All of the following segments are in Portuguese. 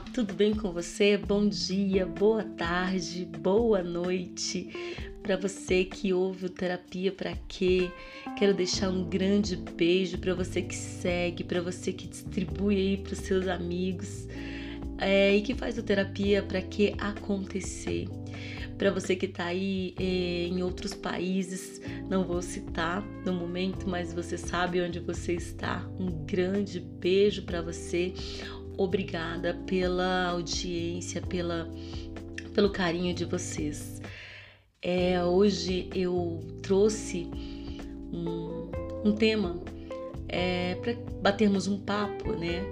Tudo bem com você? Bom dia, boa tarde, boa noite. Para você que ouve o Terapia para quê? Quero deixar um grande beijo para você que segue, para você que distribui aí para os seus amigos é, e que faz o Terapia para que acontecer. Para você que está aí é, em outros países, não vou citar no momento, mas você sabe onde você está. Um grande beijo para você obrigada pela audiência, pela, pelo carinho de vocês. É, hoje eu trouxe um, um tema é, para batermos um papo, né,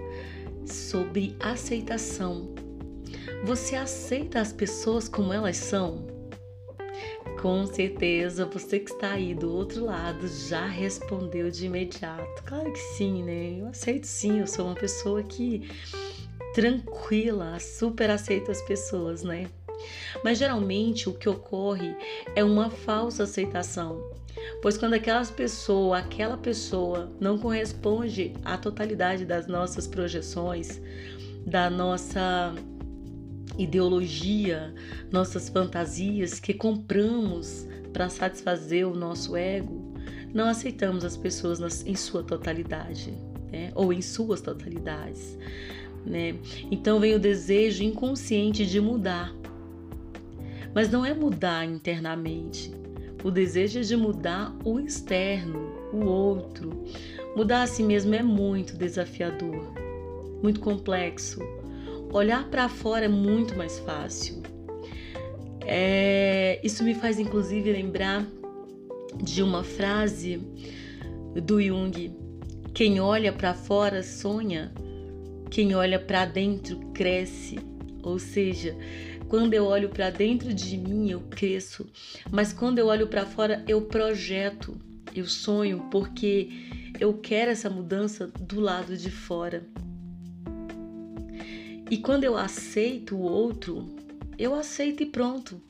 sobre aceitação. Você aceita as pessoas como elas são? Com certeza você que está aí do outro lado já respondeu de imediato. Claro que sim, né? Eu aceito sim, eu sou uma pessoa que tranquila, super aceita as pessoas, né? Mas geralmente o que ocorre é uma falsa aceitação. Pois quando aquelas pessoas, aquela pessoa não corresponde à totalidade das nossas projeções, da nossa ideologia, nossas fantasias que compramos para satisfazer o nosso ego, não aceitamos as pessoas nas, em sua totalidade, né? ou em suas totalidades. Né? Então vem o desejo inconsciente de mudar. Mas não é mudar internamente. O desejo é de mudar o externo, o outro. Mudar a si mesmo é muito desafiador, muito complexo, olhar para fora é muito mais fácil. É, isso me faz inclusive lembrar de uma frase do Jung: quem olha para fora sonha, quem olha para dentro cresce. Ou seja, quando eu olho para dentro de mim eu cresço, mas quando eu olho para fora eu projeto, eu sonho porque eu quero essa mudança do lado de fora. E quando eu aceito o outro, eu aceito e pronto.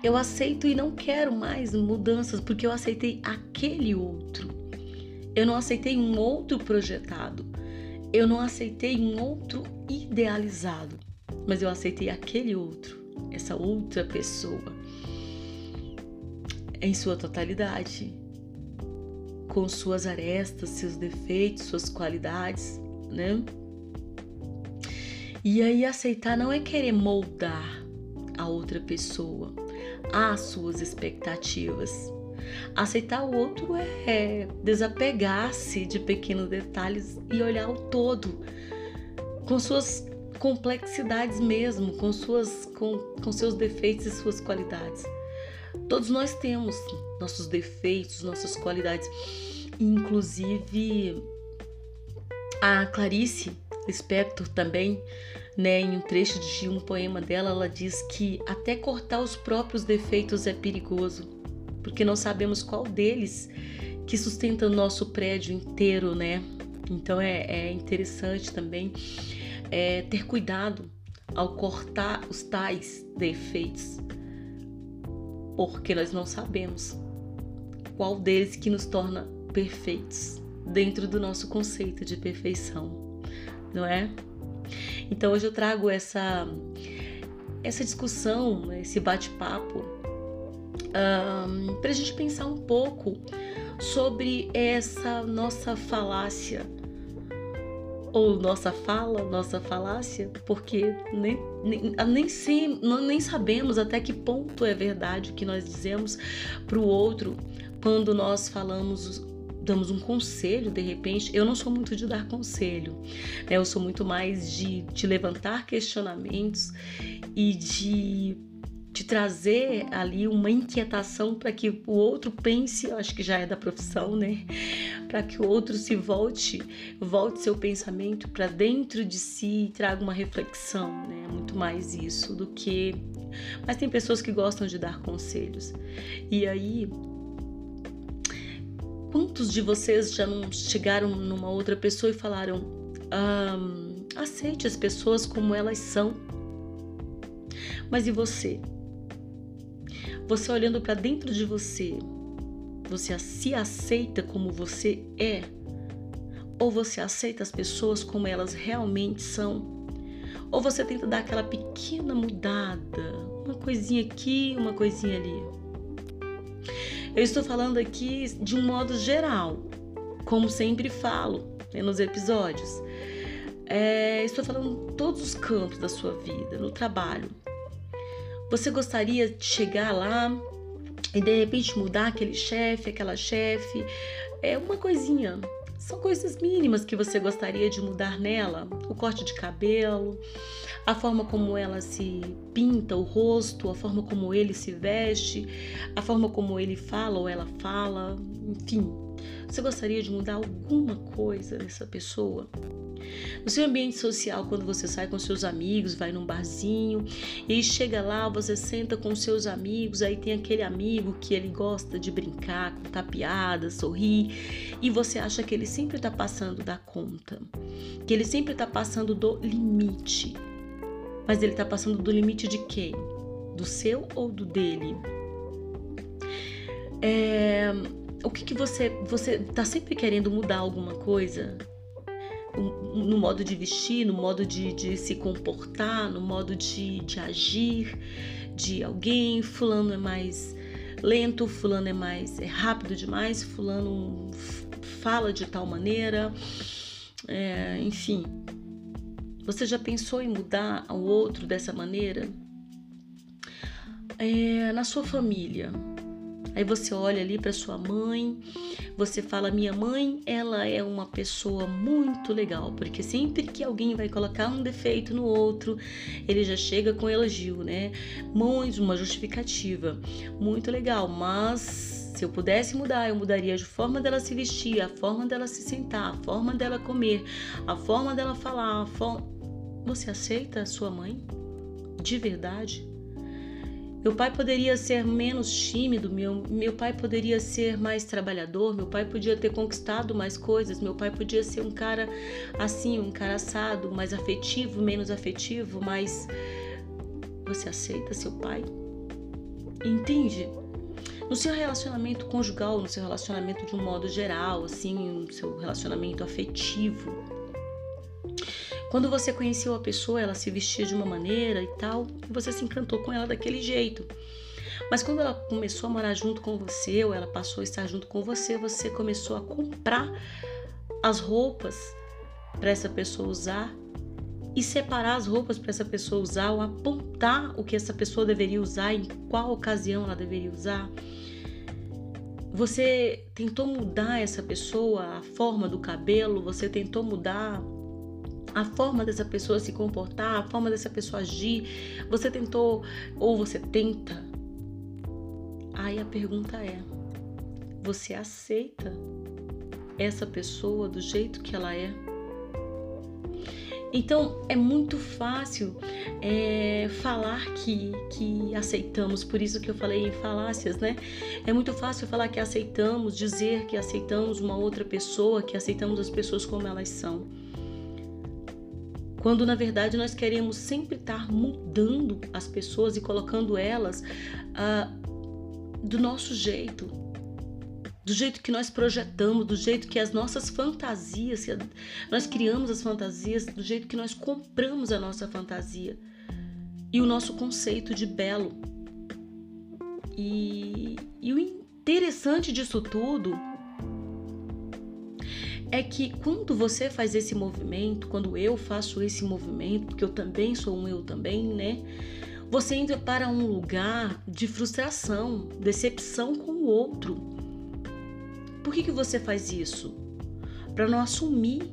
Eu aceito e não quero mais mudanças porque eu aceitei aquele outro. Eu não aceitei um outro projetado. Eu não aceitei um outro idealizado. Mas eu aceitei aquele outro, essa outra pessoa, em sua totalidade, com suas arestas, seus defeitos, suas qualidades, né? E aí aceitar não é querer moldar a outra pessoa às suas expectativas. Aceitar o outro é desapegar-se de pequenos detalhes e olhar o todo com suas complexidades mesmo, com suas com, com seus defeitos e suas qualidades. Todos nós temos nossos defeitos, nossas qualidades. Inclusive a Clarice Lispector também, né, em um trecho de um poema dela, ela diz que até cortar os próprios defeitos é perigoso, porque não sabemos qual deles que sustenta o nosso prédio inteiro, né? Então é, é interessante também é, ter cuidado ao cortar os tais defeitos, porque nós não sabemos qual deles que nos torna perfeitos dentro do nosso conceito de perfeição não é? Então hoje eu trago essa essa discussão, esse bate-papo, um, para a gente pensar um pouco sobre essa nossa falácia ou nossa fala, nossa falácia, porque nem, nem, nem, nem sabemos até que ponto é verdade o que nós dizemos para o outro quando nós falamos damos um conselho de repente. Eu não sou muito de dar conselho, né? eu sou muito mais de, de levantar questionamentos e de, de trazer ali uma inquietação para que o outro pense, acho que já é da profissão, né? Para que o outro se volte, volte seu pensamento para dentro de si e traga uma reflexão, né? Muito mais isso do que. Mas tem pessoas que gostam de dar conselhos. E aí Quantos de vocês já não chegaram numa outra pessoa e falaram: aceite as pessoas como elas são? Mas e você? Você olhando para dentro de você, você se aceita como você é? Ou você aceita as pessoas como elas realmente são? Ou você tenta dar aquela pequena mudada, uma coisinha aqui, uma coisinha ali. Eu estou falando aqui de um modo geral, como sempre falo né, nos episódios. É, estou falando em todos os campos da sua vida, no trabalho. Você gostaria de chegar lá e de repente mudar aquele chefe, aquela chefe? É uma coisinha. São coisas mínimas que você gostaria de mudar nela. O corte de cabelo, a forma como ela se pinta o rosto, a forma como ele se veste, a forma como ele fala ou ela fala, enfim. Você gostaria de mudar alguma coisa nessa pessoa? No seu ambiente social, quando você sai com seus amigos, vai num barzinho e chega lá, você senta com seus amigos, aí tem aquele amigo que ele gosta de brincar, contar piada, sorrir, e você acha que ele sempre está passando da conta, que ele sempre está passando do limite. Mas ele está passando do limite de quem? Do seu ou do dele? É, o que, que você você está sempre querendo mudar alguma coisa no modo de vestir, no modo de, de se comportar, no modo de, de agir de alguém. Fulano é mais lento, fulano é mais é rápido demais, fulano fala de tal maneira, é, enfim. Você já pensou em mudar ao outro dessa maneira? É, na sua família, Aí você olha ali para sua mãe, você fala: "Minha mãe, ela é uma pessoa muito legal", porque sempre que alguém vai colocar um defeito no outro, ele já chega com elogio, né? Mães, uma justificativa. Muito legal, mas se eu pudesse mudar, eu mudaria a forma dela se vestir, a forma dela se sentar, a forma dela comer, a forma dela falar, a. Você aceita a sua mãe? De verdade? Meu pai poderia ser menos tímido, meu, meu pai poderia ser mais trabalhador, meu pai podia ter conquistado mais coisas, meu pai podia ser um cara assim, um cara assado, mais afetivo, menos afetivo, mas você aceita seu pai? Entende? No seu relacionamento conjugal, no seu relacionamento de um modo geral, assim, no seu relacionamento afetivo, quando você conheceu a pessoa, ela se vestia de uma maneira e tal, e você se encantou com ela daquele jeito. Mas quando ela começou a morar junto com você, ou ela passou a estar junto com você, você começou a comprar as roupas para essa pessoa usar e separar as roupas para essa pessoa usar, ou apontar o que essa pessoa deveria usar, em qual ocasião ela deveria usar. Você tentou mudar essa pessoa, a forma do cabelo, você tentou mudar a forma dessa pessoa se comportar, a forma dessa pessoa agir, você tentou ou você tenta? Aí a pergunta é: você aceita essa pessoa do jeito que ela é? Então é muito fácil é, falar que, que aceitamos, por isso que eu falei em falácias, né? É muito fácil falar que aceitamos, dizer que aceitamos uma outra pessoa, que aceitamos as pessoas como elas são. Quando na verdade nós queremos sempre estar mudando as pessoas e colocando elas ah, do nosso jeito, do jeito que nós projetamos, do jeito que as nossas fantasias, nós criamos as fantasias, do jeito que nós compramos a nossa fantasia e o nosso conceito de belo. E, e o interessante disso tudo é que quando você faz esse movimento, quando eu faço esse movimento, porque eu também sou um eu também, né? Você entra para um lugar de frustração, decepção com o outro. Por que, que você faz isso? Para não assumir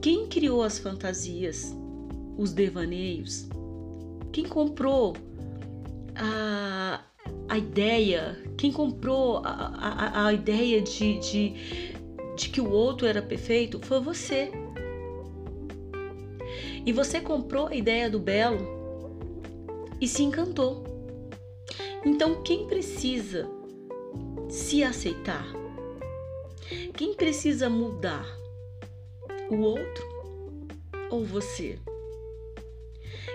quem criou as fantasias, os devaneios, quem comprou a, a ideia, quem comprou a, a, a ideia de, de de que o outro era perfeito foi você. E você comprou a ideia do belo e se encantou. Então, quem precisa se aceitar? Quem precisa mudar? O outro ou você?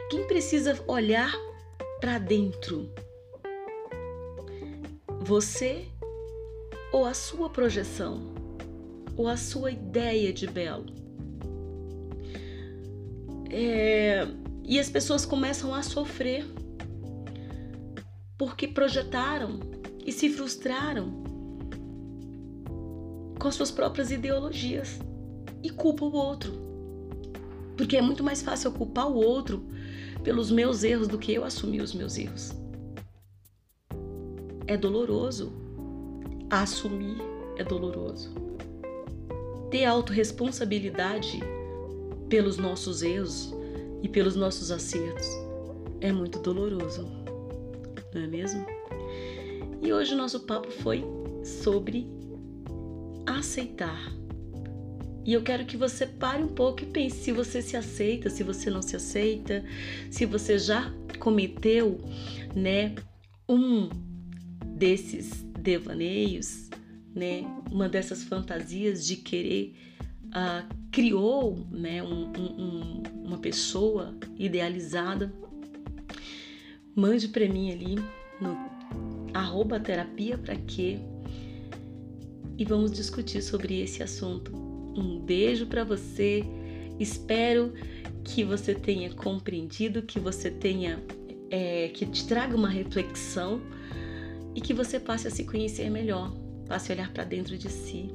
Quem precisa olhar para dentro? Você ou a sua projeção? ou a sua ideia de belo. É, e as pessoas começam a sofrer porque projetaram e se frustraram com suas próprias ideologias e culpam o outro. Porque é muito mais fácil eu culpar o outro pelos meus erros do que eu assumir os meus erros. É doloroso. Assumir é doloroso. Ter autorresponsabilidade pelos nossos erros e pelos nossos acertos é muito doloroso, não é mesmo? E hoje o nosso papo foi sobre aceitar. E eu quero que você pare um pouco e pense se você se aceita, se você não se aceita, se você já cometeu, né, um desses devaneios, né, uma dessas fantasias de querer uh, criou, né, um, um, uma pessoa idealizada. Mande para mim ali no arroba terapia para quê e vamos discutir sobre esse assunto. Um beijo para você. Espero que você tenha compreendido, que você tenha é, que te traga uma reflexão e que você passe a se conhecer melhor, passe a olhar para dentro de si.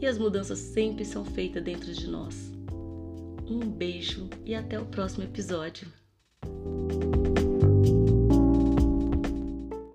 E as mudanças sempre são feitas dentro de nós. Um beijo e até o próximo episódio.